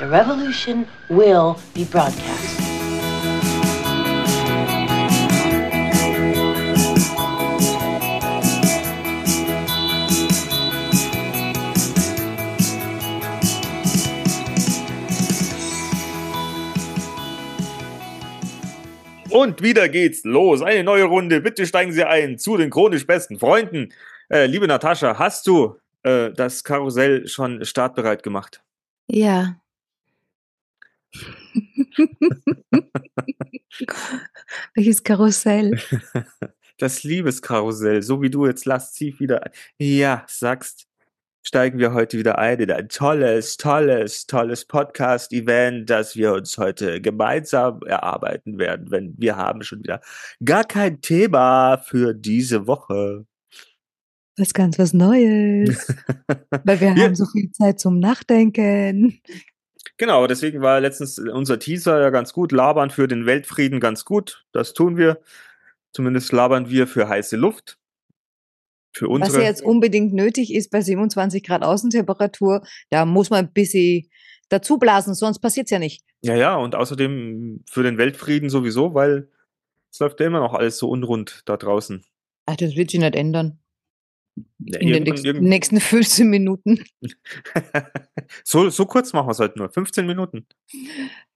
The revolution will be broadcast. Und wieder geht's los. Eine neue Runde. Bitte steigen Sie ein zu den chronisch besten Freunden. Äh, liebe Natascha, hast du äh, das Karussell schon startbereit gemacht? Ja. Welches Karussell? Das Liebeskarussell, so wie du jetzt lasziv wieder. ein- Ja, sagst, steigen wir heute wieder ein in ein tolles, tolles, tolles Podcast-Event, das wir uns heute gemeinsam erarbeiten werden, wenn wir haben schon wieder gar kein Thema für diese Woche. Was ganz was Neues. Weil wir Ja. haben so viel Zeit zum Nachdenken. Genau, deswegen war letztens unser Teaser ja ganz gut. Labern für den Weltfrieden ganz gut. Das tun wir. Zumindest labern wir für heiße Luft. Für Was unsere. ja jetzt unbedingt nötig ist bei 27 Grad Außentemperatur, da muss man ein bisschen dazu blasen, sonst passiert es ja nicht. Ja, ja, und außerdem für den Weltfrieden sowieso, weil es läuft ja immer noch alles so unrund da draußen. Ach, das wird sich nicht ändern. In den irgend- nächsten 15 Minuten. so, so kurz machen wir es halt nur. 15 Minuten.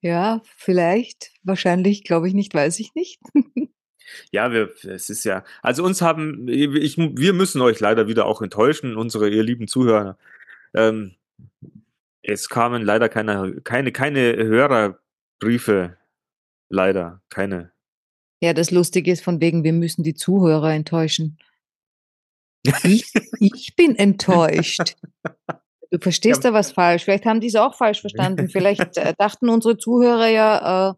Ja, vielleicht. Wahrscheinlich, glaube ich nicht, weiß ich nicht. Ja, wir, es ist ja, also uns haben, ich, wir müssen euch leider wieder auch enttäuschen, unsere, ihr lieben Zuhörer. Ähm, es kamen leider keine, keine, keine Hörerbriefe. Leider, keine. Ja, das Lustige ist von wegen, wir müssen die Zuhörer enttäuschen. Ich, ich bin enttäuscht. Du verstehst Ja. da was falsch. Vielleicht haben die es auch falsch verstanden. Vielleicht äh, dachten unsere Zuhörer ja, äh,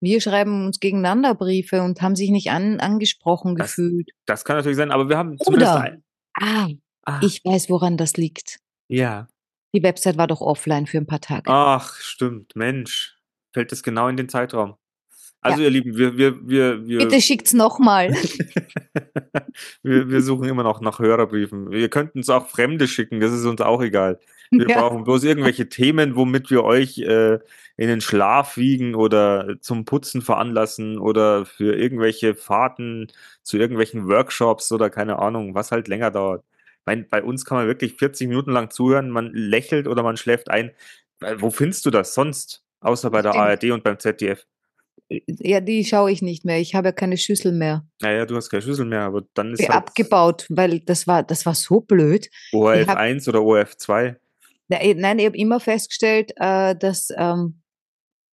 wir schreiben uns gegeneinander Briefe und haben sich nicht an, angesprochen Das- gefühlt. Das kann natürlich sein, aber wir haben zumindest Oder- ein. Ah, Ah, ich weiß, woran das liegt. ja. Die Website war doch offline für ein paar Tage. Ach, stimmt, Mensch. Fällt das genau in den Zeitraum. Also, Ja. ihr Lieben, wir, wir, wir, wir, Bitte schickt's nochmal. wir, wir suchen immer noch nach Hörerbriefen. Wir könnten es auch Fremde schicken, das ist uns auch egal. Wir Ja. brauchen bloß irgendwelche Themen, womit wir euch äh, in den Schlaf wiegen oder zum Putzen veranlassen oder für irgendwelche Fahrten zu irgendwelchen Workshops oder keine Ahnung, was halt länger dauert. Ich mein, bei uns kann man wirklich 40 Minuten lang zuhören, man lächelt oder man schläft ein. Wo findest du das sonst? Außer bei der Stimmt. ARD und beim ZDF. Ja, die schaue ich nicht mehr. Ich habe ja keine Schüssel mehr. Naja, du hast keine Schlüssel mehr, aber dann ist halt abgebaut, weil das war, das war so blöd. ORF hab- 1 oder ORF 2. Na, eh, Nein, ich habe immer festgestellt, äh, dass ähm,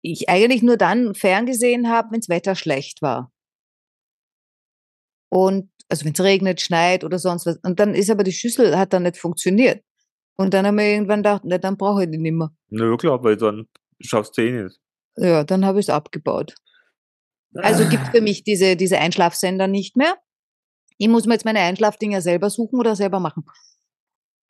ich eigentlich nur dann ferngesehen habe, wenns Wetter schlecht war. Und also wenn es regnet, schneit oder sonst was. Und dann ist aber die Schüssel hat dann nicht funktioniert. Und dann haben wir irgendwann gedacht, na, dann brauche ich die nicht mehr. Nö, klar, weil dann schaffst du eh nicht. Ja, dann habe ich es abgebaut. Also gibt für mich diese, diese Einschlafsender nicht mehr. Ich muss mir jetzt meine Einschlafdinger selber suchen oder selber machen.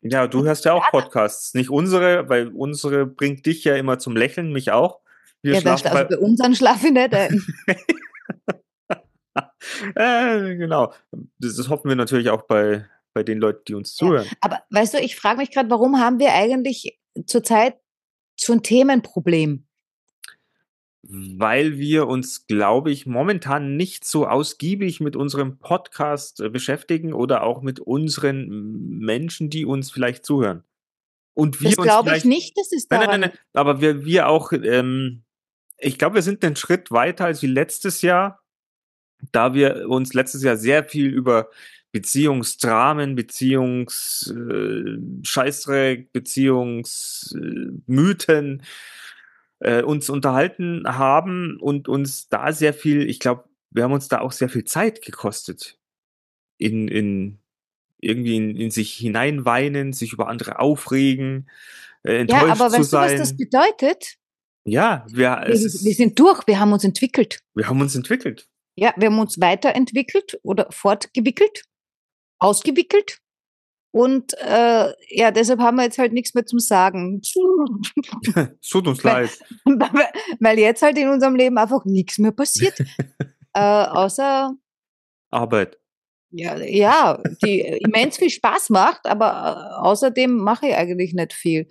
Ja, du hörst ja auch Podcasts. Nicht unsere, weil unsere bringt dich ja immer zum Lächeln, mich auch. Wir ja, schlafen also bei uns dann schlafe ich nicht ein. äh, genau. Das, das hoffen wir natürlich auch bei, bei den Leuten, die uns Ja. zuhören. Aber weißt du, ich frage mich gerade, warum haben wir eigentlich zurzeit so ein Themenproblem? Weil wir uns, glaube ich, momentan nicht so ausgiebig mit unserem Podcast äh, beschäftigen oder auch mit unseren Menschen, die uns vielleicht zuhören. Und wir Das glaube ich nicht, das ist Nein, daran. nein, nein, nein. Aber wir, wir auch, ähm, ich glaube, wir sind einen Schritt weiter als wie letztes Jahr, da wir uns letztes Jahr sehr viel über Beziehungsdramen, Beziehungs äh, Beziehungsmythen äh, uns unterhalten haben und uns da sehr viel, ich glaube, wir haben uns da auch sehr viel Zeit gekostet in, in irgendwie in, in sich hineinweinen, sich über andere aufregen, äh, enttäuscht Ja, aber zu weißt du, was sein. das bedeutet? ja, wir, Wir, ist, wir sind durch, wir haben uns entwickelt. wir haben uns entwickelt. Ja, wir haben uns weiterentwickelt oder fortgewickelt, ausgewickelt. Und äh, ja, deshalb haben wir jetzt halt nichts mehr zum Sagen. es tut uns Weil- leid. Weil jetzt halt in unserem Leben einfach nichts mehr passiert. äh, außer, Arbeit. ja, ja, die immens viel Spaß macht, aber äh, außerdem mache ich eigentlich nicht viel.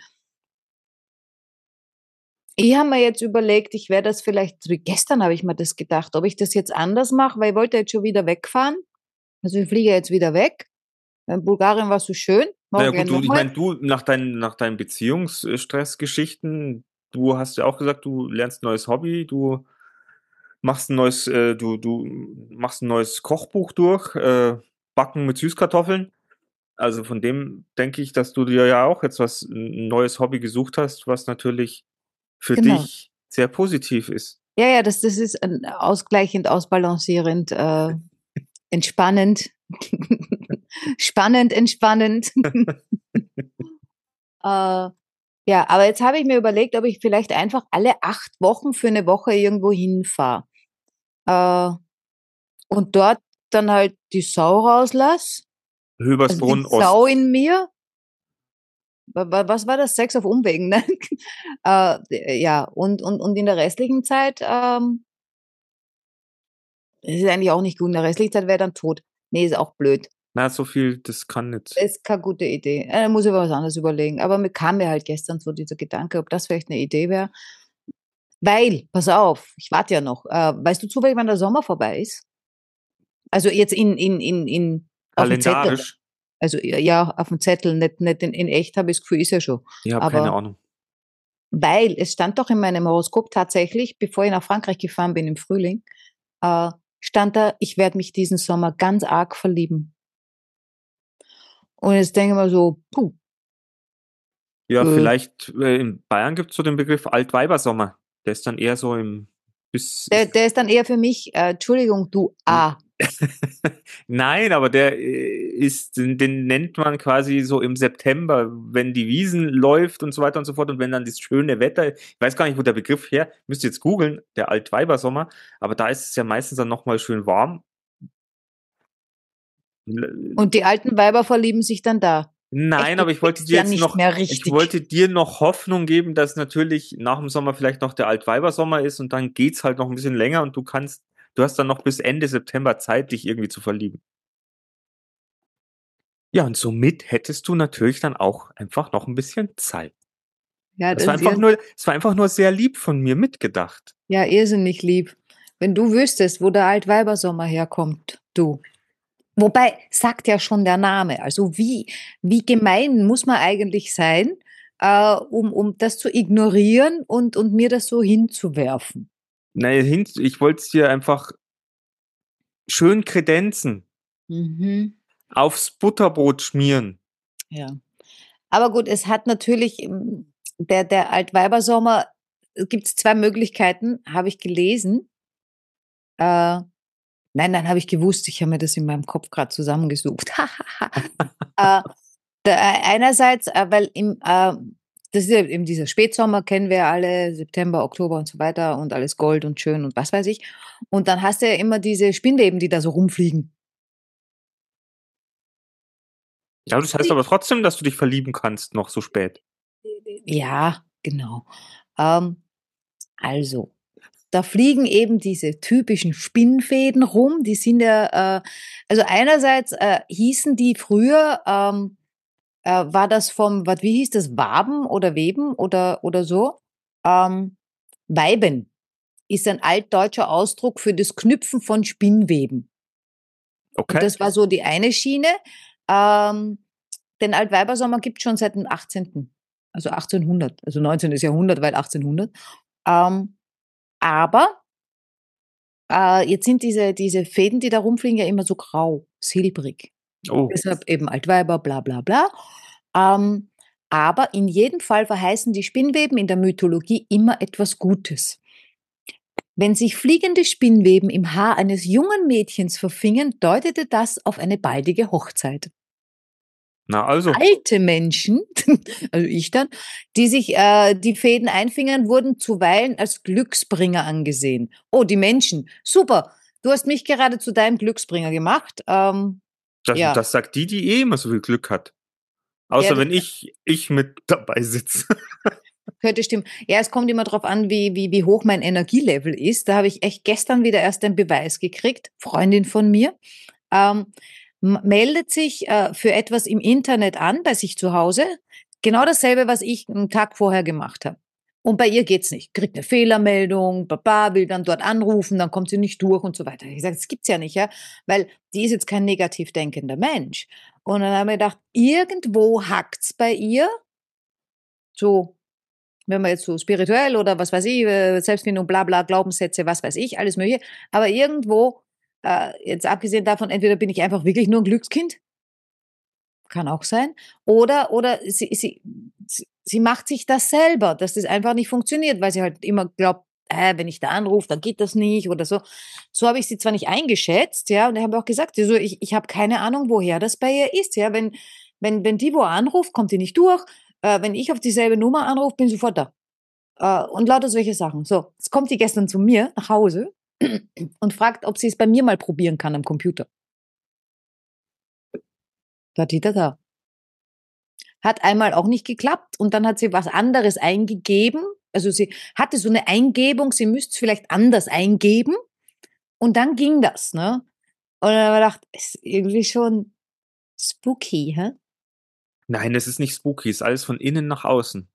Ich habe mir jetzt überlegt, ich werde das vielleicht, wie gestern habe ich mir das gedacht, ob ich das jetzt anders mache, weil ich wollte jetzt schon wieder wegfahren. Also ich fliege jetzt wieder weg. In Bulgarien war so schön. Naja gut, du, ich meine, du nach deinen, nach deinen Beziehungsstressgeschichten, du hast ja auch gesagt, du lernst ein neues Hobby, du machst ein neues, äh, du, du machst ein neues Kochbuch durch, äh, Backen mit Süßkartoffeln. Also von dem denke ich, dass du dir ja auch jetzt was, ein neues Hobby gesucht hast, was natürlich für Genau. dich sehr positiv ist. Ja, ja, das, das ist ein ausgleichend, ausbalancierend, äh, entspannend, spannend, entspannend. äh, ja, aber jetzt habe ich mir überlegt, ob ich vielleicht einfach alle acht Wochen für eine Woche irgendwo hinfahre. Äh, und dort dann halt die Sau rauslass. Also Höbersbrunn die Ost. Sau in mir. Wa- wa- Was war das? Sex auf Umwegen, ne? äh, ja, und, und, und in der restlichen Zeit, ähm, das ist eigentlich auch nicht gut. In der restlichen Zeit wäre dann tot. Nee, ist auch blöd. Na, so viel, das kann nicht. Ist keine gute Idee. Äh, Da muss ich mir was anderes überlegen. Aber mir kam mir halt gestern so dieser Gedanke, ob das vielleicht eine Idee wäre. Weil, pass auf, ich warte ja noch. Äh, weißt du zufällig, wann der Sommer vorbei ist? Also jetzt in, in, in, in auf dem Zettel. Kalendarisch. Also ja, auf dem Zettel, nicht, nicht in, in echt habe ich das Gefühl, ist ja schon. Ich habe keine aber- Ahnung. Weil es stand doch in meinem Horoskop tatsächlich, bevor ich nach Frankreich gefahren bin im Frühling, äh, stand da, ich werde mich diesen Sommer ganz arg verlieben. Und jetzt denke ich mir so, puh, Ja, Äh. vielleicht äh, in Bayern gibt es so den Begriff Altweibersommer. Der ist dann eher so im bis. der, der ist dann eher für mich, äh, Entschuldigung, du A. Nein, aber der äh, ist, den, den nennt man quasi so im September, wenn die Wiesen läuft und so weiter und so fort und wenn dann das schöne Wetter, ich weiß gar nicht, wo der Begriff her, müsst ihr jetzt googeln, der Altweibersommer, aber da ist es ja meistens dann nochmal schön warm. Und die alten Weiber verlieben sich dann da. Nein, Echt, aber ich wollte dir ja jetzt noch, ich wollte dir noch Hoffnung geben, dass natürlich nach dem Sommer vielleicht noch der Altweibersommer ist und dann geht's halt noch ein bisschen länger und du kannst, du hast dann noch bis Ende September Zeit, dich irgendwie zu verlieben. Ja, und somit hättest du natürlich dann auch einfach noch ein bisschen Zeit. Ja, Es war das einfach ist nur, es war einfach nur sehr lieb von mir mitgedacht. ja irrsinnig lieb. Wenn du wüsstest, wo der Altweibersommer herkommt, du. Wobei, sagt ja schon der Name. Also wie, wie gemein muss man eigentlich sein, äh, um, um das zu ignorieren und, und mir das so hinzuwerfen. Nein, hin, ich wollte es dir einfach schön kredenzen, Mhm. aufs Butterbrot schmieren. Ja. Aber gut, es hat natürlich, ähm, der, der Altweibersommer, gibt es zwei Möglichkeiten, habe ich gelesen. Äh, nein, nein, habe ich gewusst. Ich habe mir das in meinem Kopf gerade zusammengesucht. äh, der, einerseits, äh, weil im, äh, das ist ja eben dieser Spätsommer, kennen wir alle, September, Oktober und so weiter und alles Gold und schön und was weiß ich. Und dann hast du ja immer diese Spinnweben, die da so rumfliegen. Ja, das heißt aber trotzdem, dass du dich verlieben kannst, noch so spät. Ja, genau. Ähm, also, da fliegen eben diese typischen Spinnfäden rum. Die sind ja, äh, also einerseits äh, hießen die früher, ähm, äh, war das vom, was, wie hieß das, Waben oder Weben oder, oder so? Ähm, Weiben ist ein altdeutscher Ausdruck für das Knüpfen von Spinnweben. Okay. Und das war so die eine Schiene. Ähm, den Altweibersommer gibt es schon seit dem 18. Also 1800. Also 19. Jahrhundert, weil 1800. Ähm, aber äh, jetzt sind diese, diese Fäden, die da rumfliegen, ja immer so grau, silbrig. oh. Deshalb eben Altweiber, bla bla bla. Ähm, aber in jedem Fall verheißen die Spinnweben in der Mythologie immer etwas Gutes. Wenn sich fliegende Spinnweben im Haar eines jungen Mädchens verfingen, deutete das auf eine baldige Hochzeit. Na also. Alte Menschen, also ich dann, die sich äh, die Fäden einfingern, wurden zuweilen als Glücksbringer angesehen. Oh, die Menschen, super. Du hast mich gerade zu deinem Glücksbringer gemacht. Ähm, Das, Ja. das sagt die, die eh immer so viel Glück hat. Außer Ja, wenn ich, ich mit dabei sitze. Könnte stimmen. Ja, es kommt immer darauf an, wie, wie, wie hoch mein Energielevel ist. Da habe ich echt gestern wieder erst einen Beweis gekriegt. Freundin von mir ähm, meldet sich äh, für etwas im Internet an bei sich zu Hause. Genau dasselbe, was ich einen Tag vorher gemacht habe. Und bei ihr geht's nicht. Kriegt eine Fehlermeldung, Baba will dann dort anrufen, dann kommt sie nicht durch und so weiter. Ich sage, das gibt's ja nicht, ja, weil die ist jetzt kein negativ denkender Mensch. Und dann haben wir gedacht, irgendwo hackt's bei ihr. So, wenn man jetzt so spirituell oder was weiß ich, äh, Selbstfindung, bla bla, Glaubenssätze, was weiß ich, alles mögliche. Aber irgendwo, äh, jetzt abgesehen davon, entweder bin ich einfach wirklich nur ein Glückskind, kann auch sein, oder, oder sie, sie, sie, macht sich das selber, dass das einfach nicht funktioniert, weil sie halt immer glaubt, äh, wenn ich da anrufe, dann geht das nicht oder so. So habe ich sie zwar nicht eingeschätzt, ja, und ich habe auch gesagt, so, ich, ich habe keine Ahnung, woher das bei ihr ist, ja, wenn, wenn, wenn die wo anruft, kommt die nicht durch, äh, wenn ich auf dieselbe Nummer anrufe, bin ich sofort da. Äh, und lauter solche Sachen. So, jetzt kommt die gestern zu mir nach Hause und fragt, ob sie es bei mir mal probieren kann am Computer. Da, da, da. Hat einmal auch nicht geklappt und dann hat sie was anderes eingegeben. Also sie hatte so eine Eingebung, sie müsste es vielleicht anders eingeben. Und dann ging das, ne? Und dann habe ich gedacht, ist irgendwie schon spooky, hä? Nein, es ist nicht spooky, es ist alles von innen nach außen.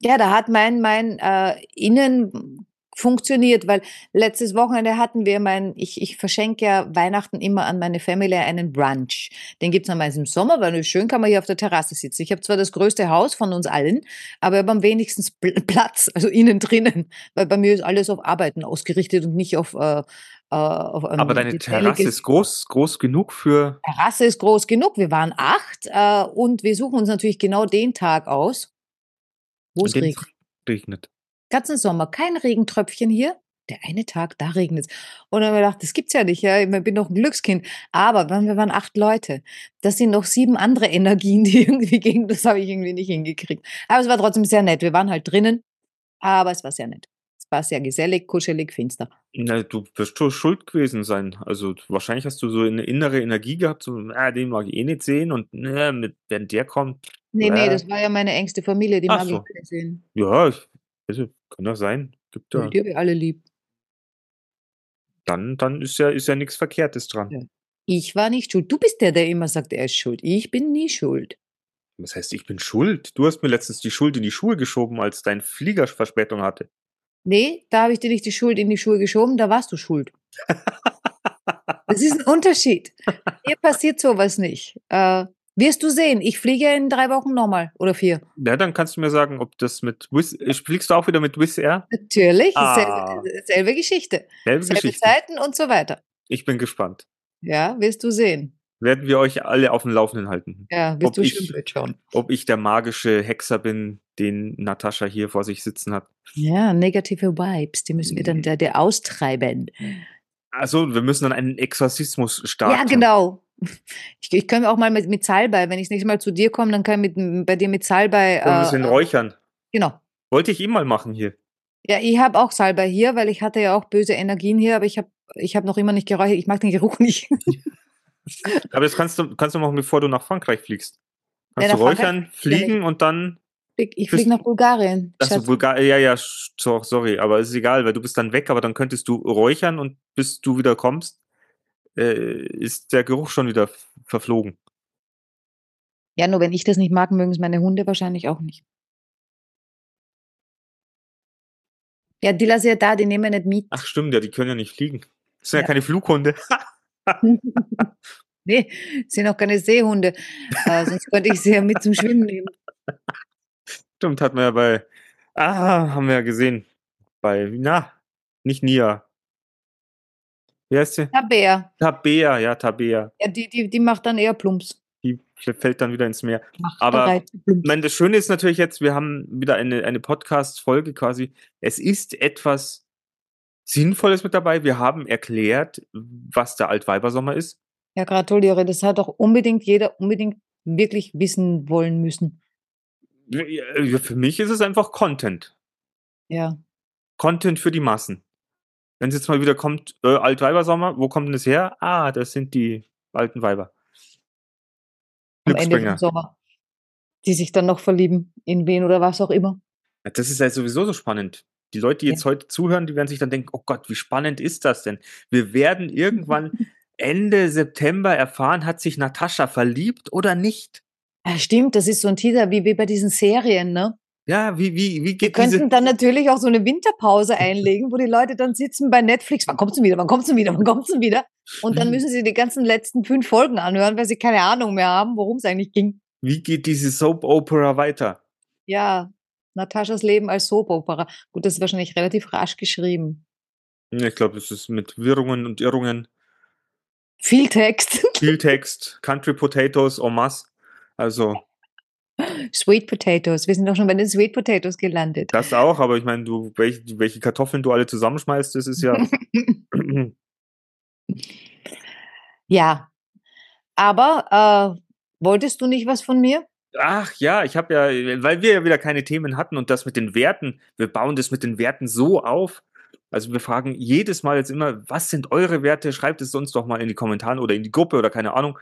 Ja, da hat mein, mein äh, Innen funktioniert, weil letztes Wochenende hatten wir mein, ich, ich verschenke ja Weihnachten immer an meine Family einen Brunch. Den gibt's normalerweise im Sommer, weil schön kann man hier auf der Terrasse sitzen. Ich habe zwar das größte Haus von uns allen, aber ich habe am wenigsten Platz, also innen drinnen, weil bei mir ist alles auf Arbeiten ausgerichtet und nicht auf äh, ähm, Aber deine Terrasse ist groß, groß genug für. Terrasse ist groß genug. Wir waren acht äh, und wir suchen uns natürlich genau den Tag aus, wo es regnet. regnet ganzen Sommer kein Regentröpfchen hier. Der eine Tag, da regnet es. Und dann haben wir gedacht, das gibt's ja nicht, ja, ich bin doch ein Glückskind. Aber wir waren acht Leute. Das sind noch sieben andere Energien, die irgendwie gingen. Das habe ich irgendwie nicht hingekriegt. Aber es war trotzdem sehr nett. Wir waren halt drinnen, aber es war sehr nett. Es war sehr gesellig, kuschelig, finster. Na, du wirst schon schuld gewesen sein. Also wahrscheinlich hast du so eine innere Energie gehabt, so, ah, den mag ich eh nicht sehen und ne, mit, wenn der kommt. Nee, äh. nee, das war ja meine engste Familie, die Ach mag so. ich nicht sehen. Ja, ich also, kann doch sein. Gibt ja. Die habe ich alle lieb. Dann, dann ist ja, ist ja nichts Verkehrtes dran. Ja. Ich war nicht schuld. Du bist der, der immer sagt, er ist schuld. Ich bin nie schuld. Was heißt, ich bin schuld? Du hast mir letztens die Schuld in die Schuhe geschoben, als dein Flieger Verspätung hatte. Nee, da habe ich dir nicht die Schuld in die Schuhe geschoben, da warst du schuld. das ist ein Unterschied. Mir passiert sowas nicht. Äh, wirst du sehen. Ich fliege in drei Wochen nochmal oder vier. Ja, dann kannst du mir sagen, ob das mit Wizz, fliegst du auch wieder mit Wizz Air? Natürlich, ah. selbe, selbe, Geschichte. Selbe, selbe Geschichte. Zeiten und so weiter. Ich bin gespannt. Ja, wirst du sehen. Werden wir euch alle auf dem Laufenden halten. Ja, wirst ob du ich, schon schauen. Ob ich der magische Hexer bin, den Natascha hier vor sich sitzen hat. Ja, negative Vibes, die müssen wir dann der, der austreiben. Also, wir müssen dann einen Exorzismus starten. Ja, genau. Ich, ich kann auch mal mit, mit Salbei, wenn ich das nächste Mal zu dir komme, dann kann ich mit, bei dir mit Salbei. Äh, ein bisschen räuchern. Genau. Wollte ich immer mal machen hier. Ja, ich habe auch Salbei hier, weil ich hatte ja auch böse Energien hier, aber ich habe ich hab noch immer nicht geräuchert. Ich mag den Geruch nicht. aber das kannst du, kannst du machen, bevor du nach Frankreich fliegst. Kannst ja, du räuchern, fliegen und dann. Ich fliege nach Bulgarien. Achso, Bulgarien, ja, ja, sorry, aber es ist egal, weil du bist dann weg, aber dann könntest du räuchern und bis du wieder kommst, äh, ist der Geruch schon wieder verflogen. Ja, nur wenn ich das nicht mag, mögen es meine Hunde wahrscheinlich auch nicht. Ja, die lasse ja da, die nehmen nicht mit. Ach stimmt, ja, die können ja nicht fliegen. Das sind ja, ja keine Flughunde. nee, sind auch keine Seehunde. äh, sonst könnte ich sie ja mit zum Schwimmen nehmen. Stimmt, hat man ja bei, ah, haben wir ja gesehen. Bei, na, nicht Nia, wie heißt sie? Tabea. Tabea, ja, Tabea. Ja, die, die, die macht dann eher Plumps. Die fällt dann wieder ins Meer. Macht Aber mein, das Schöne ist natürlich jetzt, wir haben wieder eine, eine Podcast-Folge quasi. Es ist etwas Sinnvolles mit dabei. Wir haben erklärt, was der Altweibersommer ist. Ja, gratuliere. Das hat doch unbedingt jeder unbedingt wirklich wissen wollen müssen. Für mich ist es einfach Content. Ja. Content für die Massen wenn es jetzt mal wieder kommt, äh, Altweibersommer, wo kommt denn das her? Ah, das sind die alten Weiber. Am Ende vom Sommer. Die sich dann noch verlieben in wen oder was auch immer. Ja, das ist ja sowieso so spannend. Die Leute, die jetzt ja. heute zuhören, die werden sich dann denken, oh Gott, wie spannend ist das denn? Wir werden irgendwann Ende September erfahren, hat sich Natascha verliebt oder nicht? Ja, stimmt, das ist so ein Teaser wie, wie bei diesen Serien, ne? Ja, wie, wie, wie Wir geht könnten diese. dann natürlich auch so eine Winterpause einlegen, wo die Leute dann sitzen bei Netflix. Wann kommt's denn wieder? Wann kommt's denn wieder? Wann kommt's denn wieder? Und dann müssen sie die ganzen letzten fünf Folgen anhören, weil sie keine Ahnung mehr haben, worum es eigentlich ging. Wie geht diese Soap Opera weiter? Ja, Nataschas Leben als Soap-Opera. Gut, das ist wahrscheinlich relativ rasch geschrieben. Ich glaube, es ist mit Wirrungen und Irrungen. Viel Text. Viel Text, Country Potatoes en masse. Also, Sweet Potatoes. Wir sind doch schon bei den Sweet Potatoes gelandet. das auch, aber ich meine, du, welche, welche Kartoffeln du alle zusammenschmeißt, das ist ja. ja. Aber äh, wolltest du nicht was von mir? Ach ja, ich habe ja, weil wir ja wieder keine Themen hatten und das mit den Werten, wir bauen das mit den Werten so auf. Also wir fragen jedes Mal jetzt immer, was sind eure Werte? Schreibt es uns doch mal in die Kommentare oder in die Gruppe oder keine Ahnung.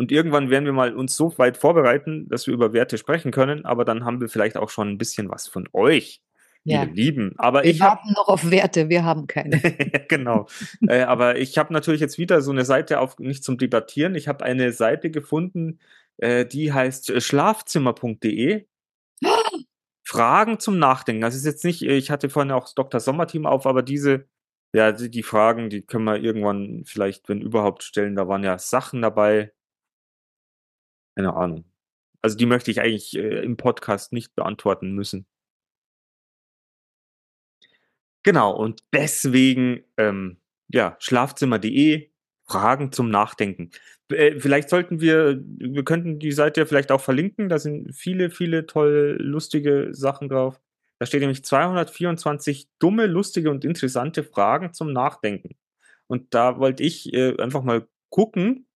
Und irgendwann werden wir mal uns so weit vorbereiten, dass wir über Werte sprechen können, aber dann haben wir vielleicht auch schon ein bisschen was von euch, Ja. ihr Lieben. Aber Wir ich warten noch auf Werte, wir haben keine. genau. äh, aber ich habe natürlich jetzt wieder so eine Seite auf, nicht zum Debattieren. Ich habe eine Seite gefunden, äh, die heißt äh, schlafzimmer.de. Fragen zum Nachdenken. Das ist jetzt nicht, äh, ich hatte vorhin auch das Dr. Sommerteam auf, aber diese, ja, die, die Fragen, die können wir irgendwann vielleicht, wenn überhaupt, stellen. Da waren ja Sachen dabei. Keine Ahnung. Also die möchte ich eigentlich äh, im Podcast nicht beantworten müssen. Genau, und deswegen, ähm, ja, schlafzimmer.de, Fragen zum Nachdenken. Äh, vielleicht sollten wir, wir könnten die Seite ja vielleicht auch verlinken, da sind viele, viele tolle, lustige Sachen drauf. Da steht nämlich 224 dumme, lustige und interessante Fragen zum Nachdenken. Und da wollte ich äh, einfach mal gucken,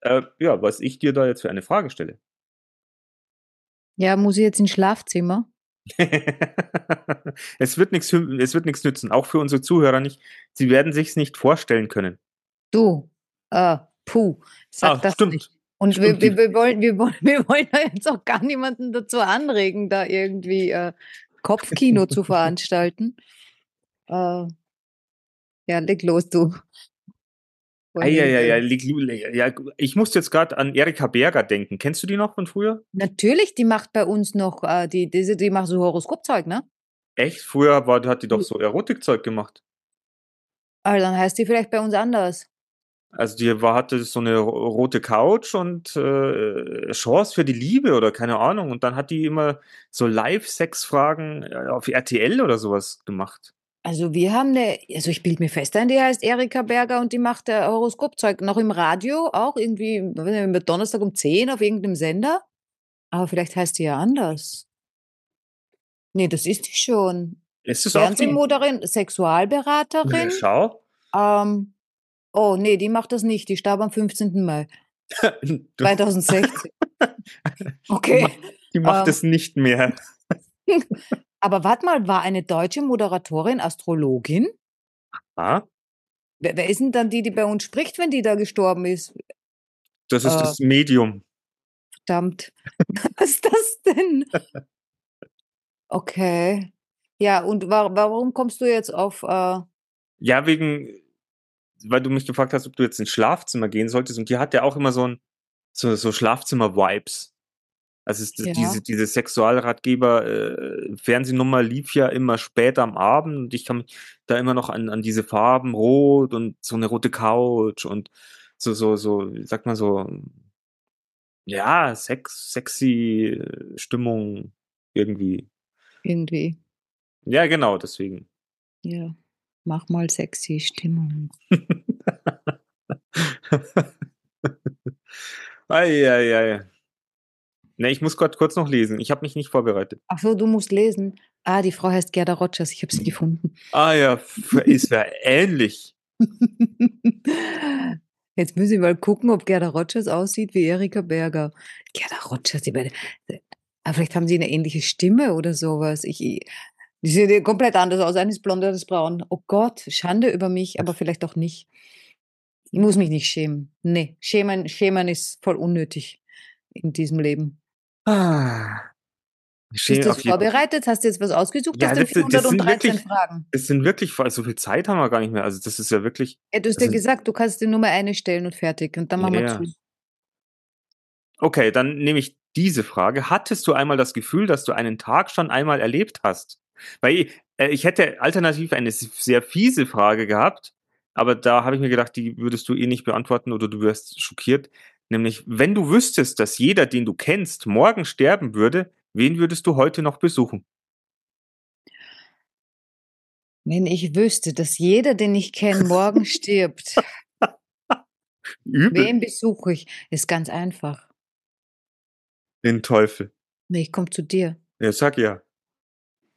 äh, ja, was ich dir da jetzt für eine Frage stelle. Ja, muss ich jetzt ins Schlafzimmer? es wird nichts es wird nichts nützen, auch für unsere Zuhörer nicht. Sie werden sich's nicht vorstellen können. Du, äh, puh, sag Ah, das stimmt. nicht. Und Stimmt, wir, wir, wir, wollen, wir, wollen, wir wollen da jetzt auch gar niemanden dazu anregen, da irgendwie äh, Kopfkino zu veranstalten. Äh, ja, leg los, du. Eieiei, ja, ich musste jetzt gerade an Erika Berger denken. Kennst du die noch von früher? Natürlich, die macht bei uns noch, äh, die, diese, die macht so Horoskopzeug, ne? Echt? Früher war, hat die doch so Erotikzeug gemacht. Also dann heißt die vielleicht bei uns anders. Also die war, hatte so eine ro- rote Couch und äh, Chance für die Liebe oder keine Ahnung. Und dann hat die immer so Live-Sex-Fragen äh, auf RTL oder sowas gemacht. Also wir haben eine, also ich bilde mir fest ein, die heißt Erika Berger und die macht äh, Horoskopzeug noch im Radio, auch irgendwie, weiß nicht, immer Donnerstag um 10 auf irgendeinem Sender. Aber vielleicht heißt die ja anders. Nee, das ist die schon. Ist die? Fernsehmoderin, Ja, Sexualberaterin. schau. Ähm, oh, nee, die macht das nicht. Die starb am 15. Mai Du- 2016. Okay. Die macht Ähm. es nicht mehr. Aber warte mal, war eine deutsche Moderatorin Astrologin? Ah, Wer, wer ist denn dann die, die bei uns spricht, wenn die da gestorben ist? das ist Äh. das Medium. Verdammt. Was ist das denn? Okay. Ja, und wa warum kommst du jetzt auf, äh, Ja, wegen, weil du mich gefragt hast, ob du jetzt ins Schlafzimmer gehen solltest. Und die hat ja auch immer so ein, so, so Schlafzimmer-Vibes. Also es, Ja. diese, diese Sexualratgeber-Fernsehnummer lief ja immer später am Abend und ich kann mich da immer noch an, an diese Farben rot und so eine rote Couch und so, so, so, wie sagt man so, ja, Sex, sexy äh, Stimmung irgendwie. irgendwie, Ja, genau, deswegen. ja, mach mal sexy Stimmung. Eieiei. Ne, ich muss grad kurz noch lesen. Ich habe mich nicht vorbereitet. Ach so, du musst lesen. Ah, die Frau heißt Gerda Rogers. Ich habe sie gefunden. Ah ja, ist ja ähnlich. Jetzt müssen wir mal gucken, ob Gerda Rogers aussieht wie Erika Berger. Gerda Rogers, die beide. Aber vielleicht haben sie eine ähnliche Stimme oder sowas. Ich, die ja komplett anders aus. Eine ist blond, eine ist braun. Oh Gott, Schande über mich, aber vielleicht auch nicht. Ich muss mich nicht schämen. Nee, schämen, schämen ist voll unnötig in diesem Leben. Ah. Bist du jeden- vorbereitet? Hast du jetzt was ausgesucht Ja, das- das sind 413 wirklich- Fragen? Es sind wirklich, so viel Zeit haben wir gar nicht mehr. Also das ist ja wirklich. Ja, du hast das ja gesagt, du kannst dir nur mal eine stellen und fertig. Und dann machen Ja, wir. Schluss. Okay, dann nehme ich diese Frage. Hattest du einmal das Gefühl, dass du einen Tag schon einmal erlebt hast? Weil äh, ich hätte alternativ eine sehr fiese Frage gehabt, aber da habe ich mir gedacht, die würdest du eh nicht beantworten oder du wirst schockiert. Nämlich, wenn du wüsstest, dass jeder, den du kennst, morgen sterben würde, wen würdest du heute noch besuchen? Wenn ich wüsste, dass jeder, den ich kenne, morgen stirbt, Übel. wen besuche ich? Ist ganz einfach. Den Teufel. Nee, ich komme zu dir. Ja, sag ja.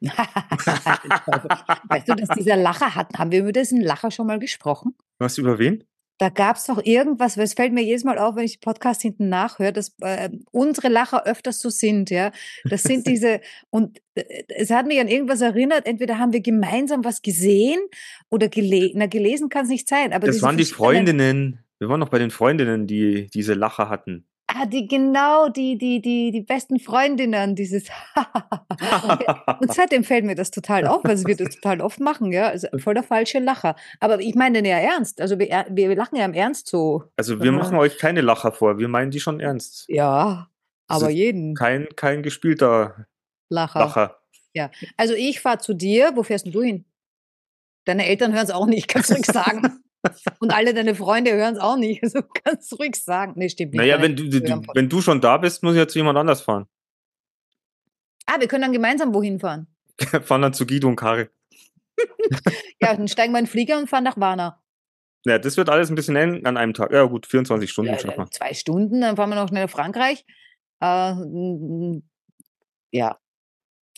weißt du, dass dieser Lacher hat? Haben wir über diesen Lacher schon mal gesprochen? Was über wen? Da gab es doch irgendwas, weil es fällt mir jedes Mal auf, wenn ich den Podcast hinten nachhöre, dass äh, unsere Lacher öfters so sind, ja. Das sind diese, und äh, es hat mich an irgendwas erinnert, entweder haben wir gemeinsam was gesehen oder gele na, gelesen kann es nicht sein. Aber Das waren die verschiedenen- Freundinnen. Wir waren noch bei den Freundinnen, die diese Lacher hatten. Ah, die, genau, die, die, die, die besten Freundinnen, dieses Und seitdem fällt mir das total auf, weil wir das total oft machen, ja. Also voll der falsche Lacher. Aber ich meine den ja ernst. Also wir, wir lachen ja im Ernst so. Also wir machen euch keine Lacher vor, wir meinen die schon ernst. Ja, Das aber jeden Kein, kein gespielter Lacher. Lacher. Also ich fahre zu dir. Wo fährst denn du hin? Deine Eltern hören es auch nicht, kannst du ruhig sagen. Und alle deine Freunde hören es auch nicht. Also kannst du ruhig sagen. Nee, stimmt nicht. Naja, wenn du, du, wenn du schon da bist, muss ich ja zu jemand anders fahren. Ah, wir können dann gemeinsam wohin fahren. fahren dann zu Guido und Kari. Ja, dann steigen wir in den Flieger und fahren nach Warna. Ja, das wird alles ein bisschen eng an einem Tag. Ja, gut, 24 Stunden Ja, schaffen wir. zwei Stunden, dann fahren wir noch schnell nach Frankreich. Äh, ja.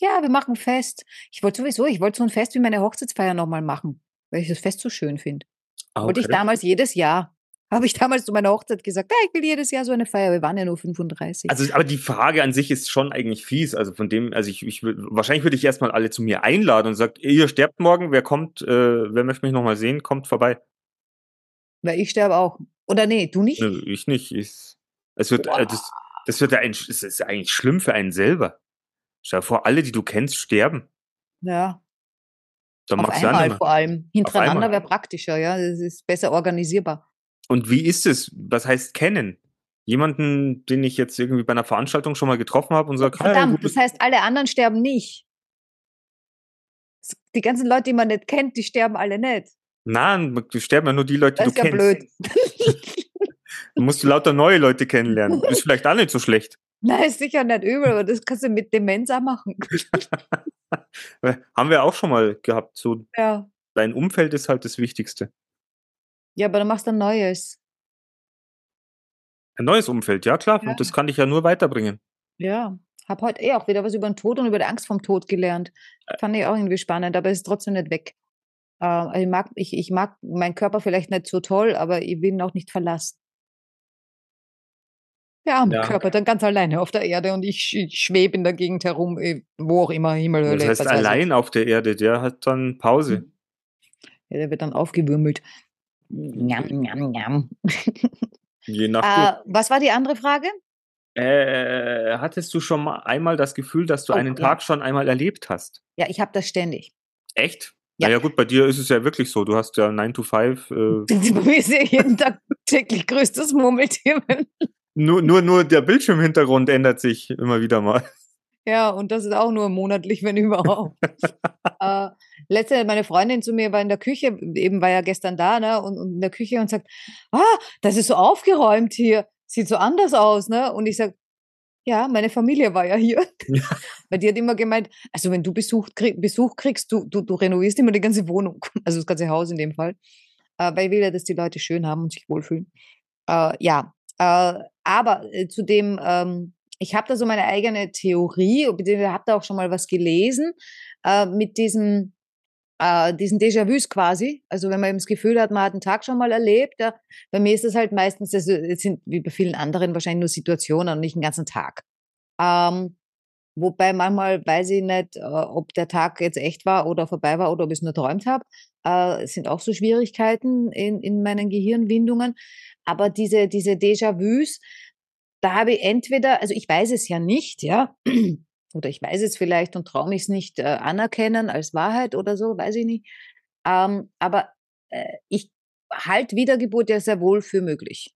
Ja, wir machen Fest. Ich wollte sowieso, ich wollte so ein Fest wie meine Hochzeitsfeier nochmal machen, weil ich das Fest so schön finde. Ah, Wollte ich okay. damals jedes Jahr. Habe ich damals zu meiner Hochzeit gesagt, ja, ich will jedes Jahr so eine Feier. Wir waren ja nur 35. Also, aber die Frage an sich ist schon eigentlich fies. Also von dem, also ich, ich wahrscheinlich würde ich erstmal alle zu mir einladen und sagt, ihr sterbt morgen, wer kommt, äh, wer möchte mich nochmal sehen, kommt vorbei. weil ich sterbe auch. Oder nee, du nicht? Nö, ich nicht. Ich, es wird, äh, das, das wird ja ein, es ist eigentlich schlimm für einen selber. Stell dir vor, alle, die du kennst, sterben. Ja, Dann auf du ja einmal nicht vor allem. Hintereinander wäre praktischer, ja. Das ist besser organisierbar. Und wie ist es? Was heißt kennen? Jemanden, den ich jetzt irgendwie bei einer Veranstaltung schon mal getroffen habe und sage, Verdammt, das heißt, alle anderen sterben nicht. Die ganzen Leute, die man nicht kennt, die sterben alle nicht. nein, du sterben ja nur die Leute, Das die ist du ja kennst. blöd. Du musst lauter neue Leute kennenlernen. Ist vielleicht auch nicht so schlecht. Nein, ist sicher nicht übel, aber das kannst du mit Demenz auch machen. Haben wir auch schon mal gehabt. So, Ja. dein Umfeld ist halt das Wichtigste. Ja, aber dann machst du ein neues. Ein neues Umfeld, ja klar. Ja. Und das kann dich ja nur weiterbringen. Ja. Hab heute eh auch wieder was über den Tod und über die Angst vom Tod gelernt. Fand ich auch irgendwie spannend, aber es ist trotzdem nicht weg. Äh, ich, mag, ich, ich mag meinen Körper vielleicht nicht so toll, aber ich will ihn auch nicht verlassen. Der arme Ja. Körper, dann ganz alleine auf der Erde und ich, sch- ich schwebe in der Gegend herum, eh, wo auch immer, Himmel, Hölle. Das heißt, ich. allein auf der Erde, der hat dann Pause. Ja, der wird dann aufgewirbelt. Njam, njam, njam. Je nach. Äh, was war die andere Frage? Äh, hattest du schon mal einmal das Gefühl, dass du Oh, einen ja. Tag schon einmal erlebt hast? Ja, ich habe das ständig. Echt? Ja. Naja, gut, bei dir ist es ja wirklich so. Du hast ja 9 to 5. Äh, Bei mir ist ja jeden Tag täglich größtes Murmeltier. Nur, nur, nur der Bildschirmhintergrund ändert sich immer wieder mal. Ja, und das ist auch nur monatlich, wenn überhaupt. äh, letzte, meine Freundin zu mir war in der Küche, eben war ja gestern da, ne, und, und in der Küche und sagt, ah, das ist so aufgeräumt hier, sieht so anders aus, ne? Und ich sag, ja, meine Familie war ja hier. Ja. Weil die hat immer gemeint, also wenn du Besuch, krieg, Besuch kriegst, du, du, du renovierst immer die ganze Wohnung, also das ganze Haus in dem Fall. Äh, weil ich will ja, dass die Leute schön haben und sich wohlfühlen. Äh, ja, äh, aber äh, zu dem, ähm, ich habe da so meine eigene Theorie, beziehungsweise habe da auch schon mal was gelesen, äh, mit diesem, äh, diesen Déjà-vus quasi. Also wenn man eben das Gefühl hat, man hat einen Tag schon mal erlebt, ja, bei mir ist das halt meistens, also es sind wie bei vielen anderen wahrscheinlich nur Situationen und nicht einen ganzen Tag. Ähm, wobei manchmal weiß ich nicht, äh, ob der Tag jetzt echt war oder vorbei war oder ob ich es nur träumt habe. Äh, es sind auch so Schwierigkeiten in, in meinen Gehirnwindungen. Aber diese, diese Déjà-vus, da habe ich entweder, also ich weiß es ja nicht, ja, oder ich weiß es vielleicht und traue mich es nicht äh, anerkennen als Wahrheit oder so, weiß ich nicht. Ähm, aber äh, ich halte Wiedergeburt ja sehr wohl für möglich.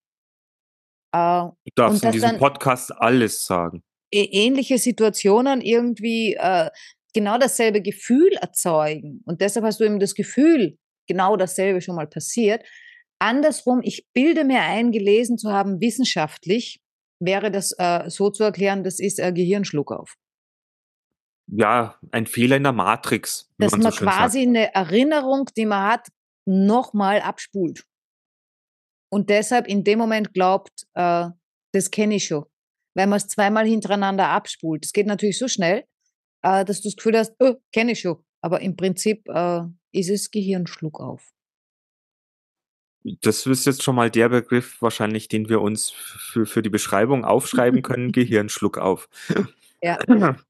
Äh, Du darfst in diesem Podcast alles sagen. ähnliche Situationen irgendwie äh, genau dasselbe Gefühl erzeugen. Und deshalb hast du eben das Gefühl, genau dasselbe schon mal passiert. Andersrum, ich bilde mir ein, gelesen zu haben, wissenschaftlich wäre das äh, so zu erklären, das ist äh, Gehirnschluckauf. Ja, ein Fehler in der Matrix. Dass man, man so quasi sagt. eine Erinnerung, die man hat, nochmal abspult. Und deshalb in dem Moment glaubt, äh, das kenne ich schon. Weil man es zweimal hintereinander abspult. Es geht natürlich so schnell, äh, dass du das Gefühl hast, oh, kenne ich schon. Aber im Prinzip äh, ist es Gehirnschluckauf. Das ist jetzt schon mal der Begriff wahrscheinlich, den wir uns für, für die Beschreibung aufschreiben können, Gehirnschluckauf. Ja.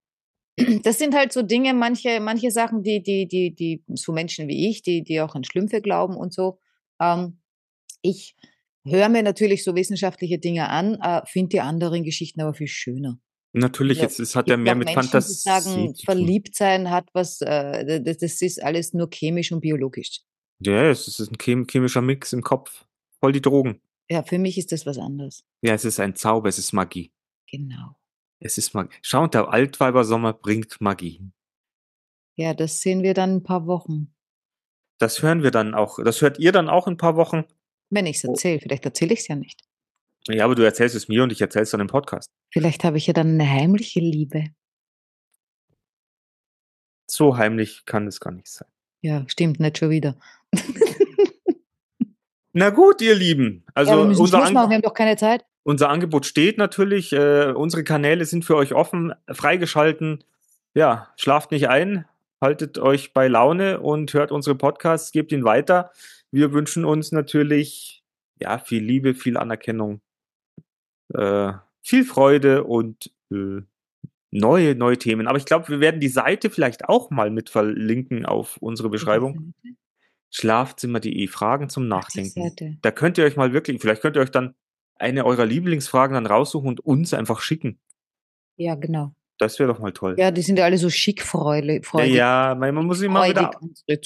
Das sind halt so Dinge, manche, manche Sachen, die, die, die, die, so Menschen wie ich, die, die auch an Schlümpfe glauben und so. Ähm, ich höre mir natürlich so wissenschaftliche Dinge an, äh, finde die anderen Geschichten aber viel schöner. Natürlich, jetzt es hat ja mehr mit Menschen, Fantasie. sagen, verliebt sein hat was, äh, das, das ist alles nur chemisch und biologisch. Ja, es ist ein chemischer Mix im Kopf. Voll die Drogen. Ja, für mich ist das was anderes. Ja, es ist ein Zauber, es ist Magie. Genau. Es ist Magie. Schau, und der Altweibersommer bringt Magie. Ja, das sehen wir dann in ein paar Wochen. Das hören wir dann auch. Das hört ihr dann auch in ein paar Wochen. Wenn ich es oh. erzähle. Vielleicht erzähle ich es ja nicht. Ja, aber du erzählst es mir und ich erzähle es dann im Podcast. Vielleicht habe ich ja dann eine heimliche Liebe. So heimlich kann es gar nicht sein. Ja, stimmt, nicht schon wieder. Na gut, ihr Lieben. Also ja, wir, unser machen, wir haben doch keine Zeit. Unser Angebot steht natürlich. Äh, unsere Kanäle sind für euch offen, freigeschalten. Ja, schlaft nicht ein, haltet euch bei Laune und hört unsere Podcasts, gebt ihn weiter. Wir wünschen uns natürlich ja viel Liebe, viel Anerkennung äh, viel Freude und äh, neue, neue Themen. Aber ich glaube, wir werden die Seite vielleicht auch mal mit verlinken auf unsere Beschreibung. Schlafzimmer.de Fragen zum Nachdenken. Da könnt ihr euch mal wirklich, vielleicht könnt ihr euch dann eine eurer Lieblingsfragen dann raussuchen und uns einfach schicken. Ja, genau. Das wäre doch mal toll. Ja, die sind ja alle so schick freudig. Ja, man muss sie mal wieder,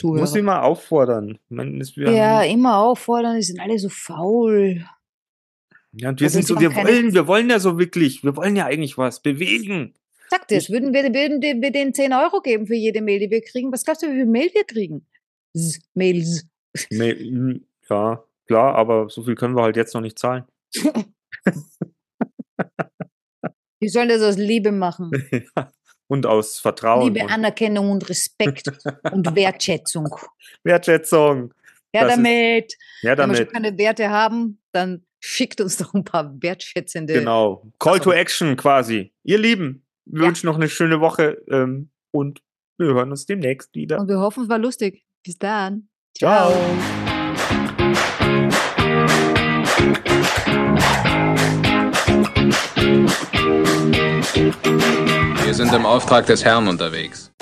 muss sie mal auffordern. Man, ja, immer auffordern, die sind alle so faul. Ja, und wir also sind so, wir wollen, wir wollen ja so wirklich, wir wollen ja eigentlich was bewegen. Sagt es, würden wir, würden wir denen 10 Euro geben für jede Mail, die wir kriegen? Was glaubst du, wie viel Mail wir kriegen? Z Mails. Mail, hm, ja, klar, aber so viel können wir halt jetzt noch nicht zahlen. Die sollen das aus Liebe machen. und aus Vertrauen. Liebe, Anerkennung und Respekt und Wertschätzung. Wertschätzung. Ja, damit. Ja, damit. Wenn wir schon keine Werte haben, dann schickt uns doch ein paar wertschätzende. Genau. Call to Action quasi. Ihr Lieben, wir ja. wünschen noch eine schöne Woche ähm, und wir hören uns demnächst wieder. Und wir hoffen, es war lustig. Bis dann. Ciao. Wir sind im Auftrag des Herrn unterwegs.